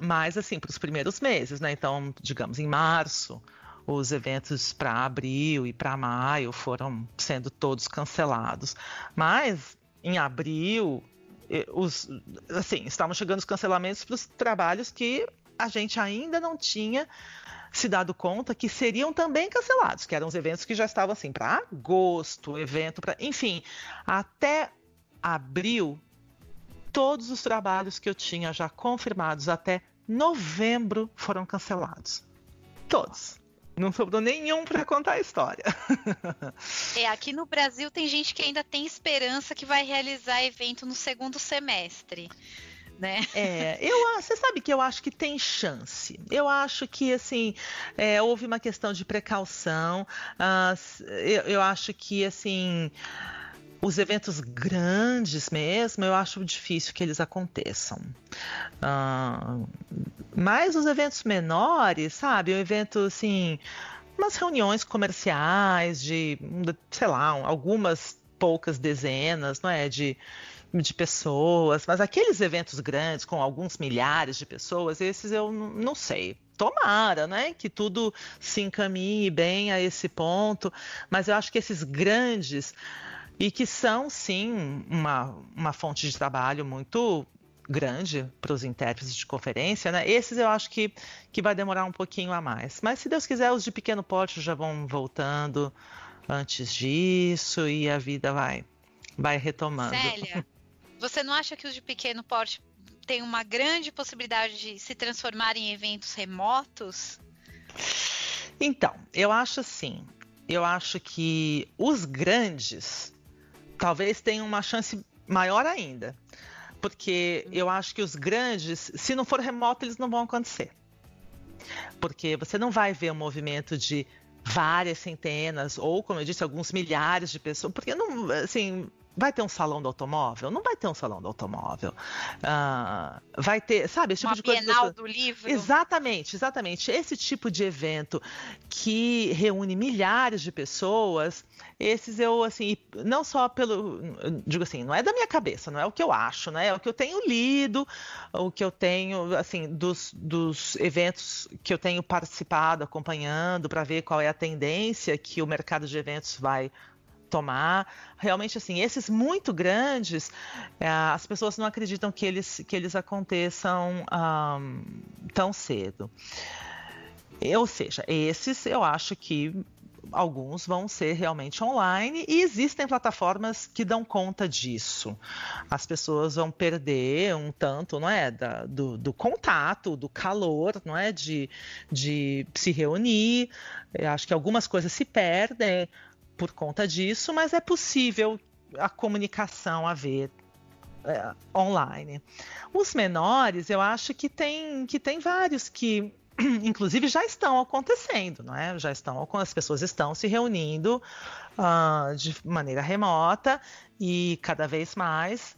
mais assim, para os primeiros meses, né? Então, digamos, em março, os eventos para abril e para maio foram sendo todos cancelados. Mas em abril, os, assim, estavam chegando os cancelamentos para os trabalhos que a gente ainda não tinha se dado conta que seriam também cancelados, que eram os eventos que já estavam assim para agosto, evento para, enfim, até abril, todos os trabalhos que eu tinha já confirmados até novembro foram cancelados. Todos. Não sobrou nenhum para contar a história. <laughs> é, aqui no Brasil tem gente que ainda tem esperança que vai realizar evento no segundo semestre. Né? É, eu, você sabe que eu acho que tem chance. Eu acho que assim é, houve uma questão de precaução. Uh, eu, eu acho que assim os eventos grandes mesmo, eu acho difícil que eles aconteçam. Uh, mas os eventos menores, sabe? Um evento assim, umas reuniões comerciais de, sei lá, algumas poucas dezenas, não é? De, de pessoas, mas aqueles eventos grandes com alguns milhares de pessoas, esses eu não sei. Tomara, né? Que tudo se encaminhe bem a esse ponto, mas eu acho que esses grandes e que são, sim, uma, uma fonte de trabalho muito grande para os intérpretes de conferência, né? Esses eu acho que, que vai demorar um pouquinho a mais. Mas se Deus quiser, os de pequeno porte já vão voltando antes disso e a vida vai, vai retomando. Célia, você não acha que os de pequeno porte têm uma grande possibilidade de se transformar em eventos remotos? Então, eu acho assim. Eu acho que os grandes talvez tenha uma chance maior ainda. Porque eu acho que os grandes, se não for remoto, eles não vão acontecer. Porque você não vai ver um movimento de várias centenas, ou, como eu disse, alguns milhares de pessoas. Porque não, assim, Vai ter um salão do automóvel? Não vai ter um salão do automóvel. Uh, vai ter, sabe, esse tipo Uma de coisa. Bienal do livro. Exatamente, exatamente. Esse tipo de evento que reúne milhares de pessoas, esses eu, assim, não só pelo. Digo assim, não é da minha cabeça, não é o que eu acho, né? É o que eu tenho lido, o que eu tenho, assim, dos, dos eventos que eu tenho participado, acompanhando, para ver qual é a tendência que o mercado de eventos vai tomar. Realmente, assim, esses muito grandes, é, as pessoas não acreditam que eles, que eles aconteçam um, tão cedo. Ou seja, esses eu acho que alguns vão ser realmente online e existem plataformas que dão conta disso. As pessoas vão perder um tanto, não é, da, do, do, contato, do calor, não é, de, de se reunir. Eu acho que algumas coisas se perdem, por conta disso, mas é possível a comunicação haver é, online. Os menores, eu acho que tem, que tem vários que <clears throat> inclusive já estão acontecendo, não é? Já estão, as pessoas estão se reunindo uh, de maneira remota e cada vez mais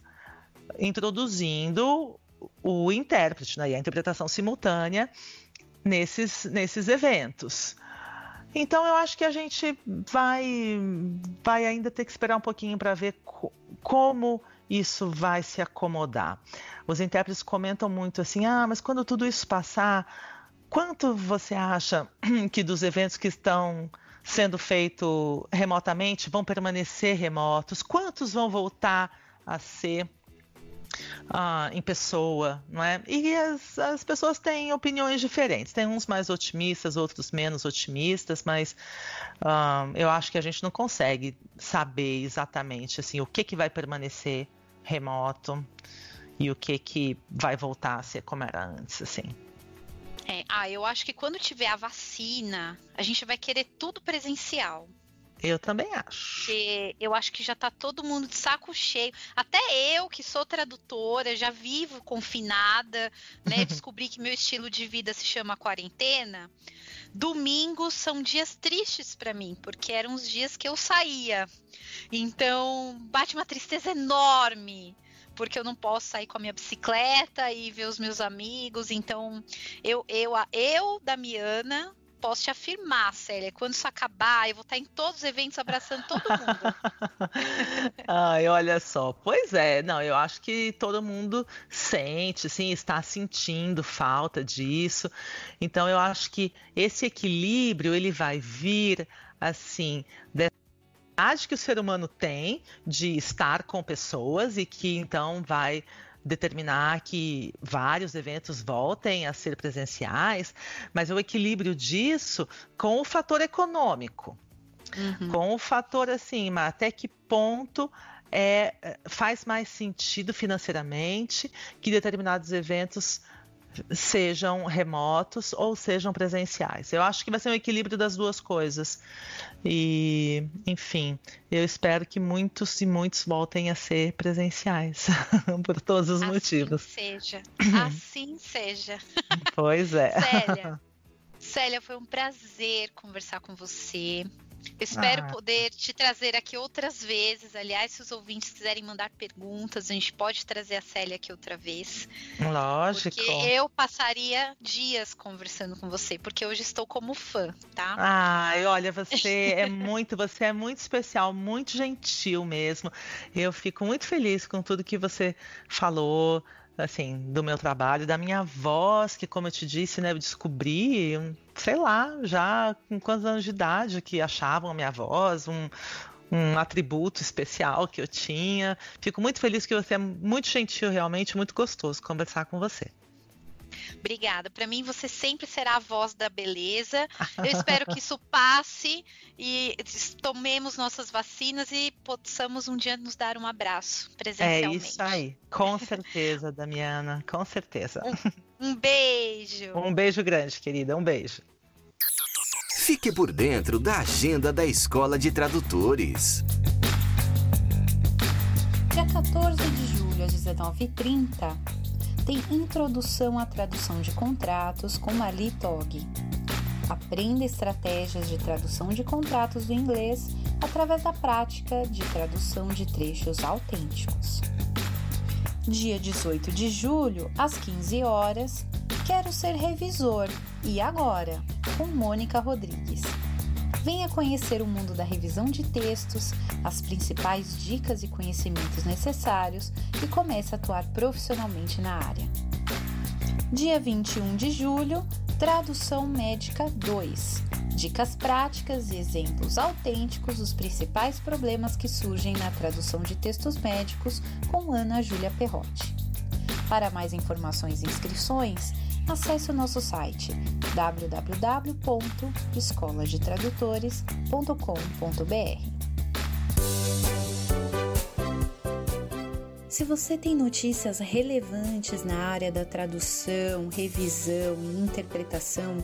introduzindo o intérprete, né? E a interpretação simultânea nesses, nesses eventos. Então eu acho que a gente vai, vai ainda ter que esperar um pouquinho para ver co como isso vai se acomodar. Os intérpretes comentam muito assim: ah, mas quando tudo isso passar, quanto você acha <clears throat> que dos eventos que estão sendo feitos remotamente vão permanecer remotos? Quantos vão voltar a ser ah, em pessoa, não é? E as, as pessoas têm opiniões diferentes. Tem uns mais otimistas, outros menos otimistas, mas ah, eu acho que a gente não consegue saber exatamente assim o que, que vai permanecer remoto e o que que vai voltar a ser como era antes, assim. É, ah, eu acho que quando tiver a vacina, a gente vai querer tudo presencial. Eu também acho. Porque eu acho que já tá todo mundo de saco cheio. Até eu, que sou tradutora, já vivo confinada, né? <laughs> Descobri que meu estilo de vida se chama quarentena. Domingos são dias tristes para mim, porque eram os dias que eu saía. Então, bate uma tristeza enorme porque eu não posso sair com a minha bicicleta e ver os meus amigos. Então, eu, eu, eu Damiana, posso te afirmar, Célia, quando isso acabar, eu vou estar em todos os eventos abraçando todo mundo. <laughs> Ai, olha só. Pois é, não, eu acho que todo mundo sente, sim, está sentindo falta disso. Então eu acho que esse equilíbrio ele vai vir assim, dessa que o ser humano tem de estar com pessoas e que então vai determinar que vários eventos voltem a ser presenciais, mas o equilíbrio disso com o fator econômico. Uhum. Com o fator assim, até que ponto é, faz mais sentido financeiramente que determinados eventos sejam remotos ou sejam presenciais. Eu acho que vai ser um equilíbrio das duas coisas. E, enfim, eu espero que muitos e muitos voltem a ser presenciais, <laughs> por todos os assim motivos. Seja. <clears throat> Assim seja. Pois é. Célia, <laughs> Célia, foi um prazer conversar com você. Espero ah. poder te trazer aqui outras vezes. Aliás, se os ouvintes quiserem mandar perguntas, a gente pode trazer a Célia aqui outra vez. Lógico. Porque eu passaria dias conversando com você, porque hoje estou como fã, tá? Ai, olha, você <laughs> é muito, você é muito especial, muito gentil mesmo. Eu fico muito feliz com tudo que você falou assim, do meu trabalho, da minha voz, que como eu te disse, né, eu descobri, sei lá, já com quantos anos de idade que achavam a minha voz, um, um atributo especial que eu tinha. Fico muito feliz que você é muito gentil, realmente, muito gostoso conversar com você. Obrigada. Para mim, você sempre será a voz da beleza. Eu espero que isso passe e tomemos nossas vacinas e possamos um dia nos dar um abraço presencialmente. É isso aí. Com certeza, Damiana. Com certeza. Um, um beijo. Um beijo grande, querida. Um beijo. Fique por dentro da agenda da Escola de Tradutores. Dia 14 de julho, às 19h30, tem Introdução à Tradução de Contratos com Marli Tog. Aprenda estratégias de tradução de contratos do inglês através da prática de tradução de trechos autênticos. Dia 18 de julho, às 15 horas, Quero ser revisor. E agora? Com Mônica Rodrigues. Venha conhecer o mundo da revisão de textos, as principais dicas e conhecimentos necessários e comece a atuar profissionalmente na área. Dia 21 de julho, Tradução Médica 2. Dicas práticas e exemplos autênticos dos principais problemas que surgem na tradução de textos médicos com Ana Júlia Perrotti. Para mais informações e inscrições, acesse o nosso site www.escoladetradutores.com.br. Se você tem notícias relevantes na área da tradução, revisão e interpretação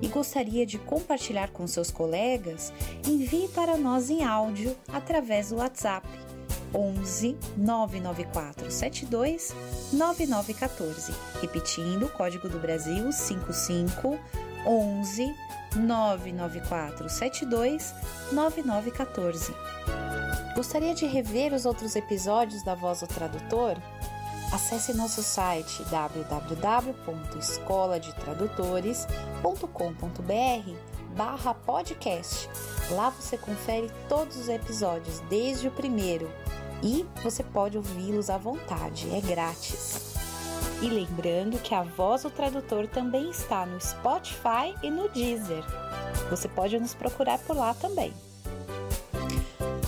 e gostaria de compartilhar com seus colegas, envie para nós em áudio através do WhatsApp 11 994 72 9914. Repetindo, código do Brasil 55 11 994 72 9914. Gostaria de rever os outros episódios da Voz do Tradutor? Acesse nosso site www.escoladetradutores.com.br barra podcast. Lá você confere todos os episódios, desde o primeiro, e você pode ouvi-los à vontade, é grátis. E lembrando que a voz do tradutor também está no Spotify e no Deezer. Você pode nos procurar por lá também.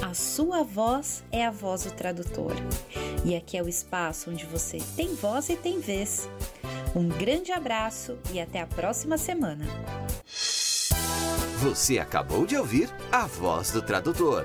A sua voz é a voz do tradutor. E aqui é o espaço onde você tem voz e tem vez. Um grande abraço e até a próxima semana. Você acabou de ouvir a voz do tradutor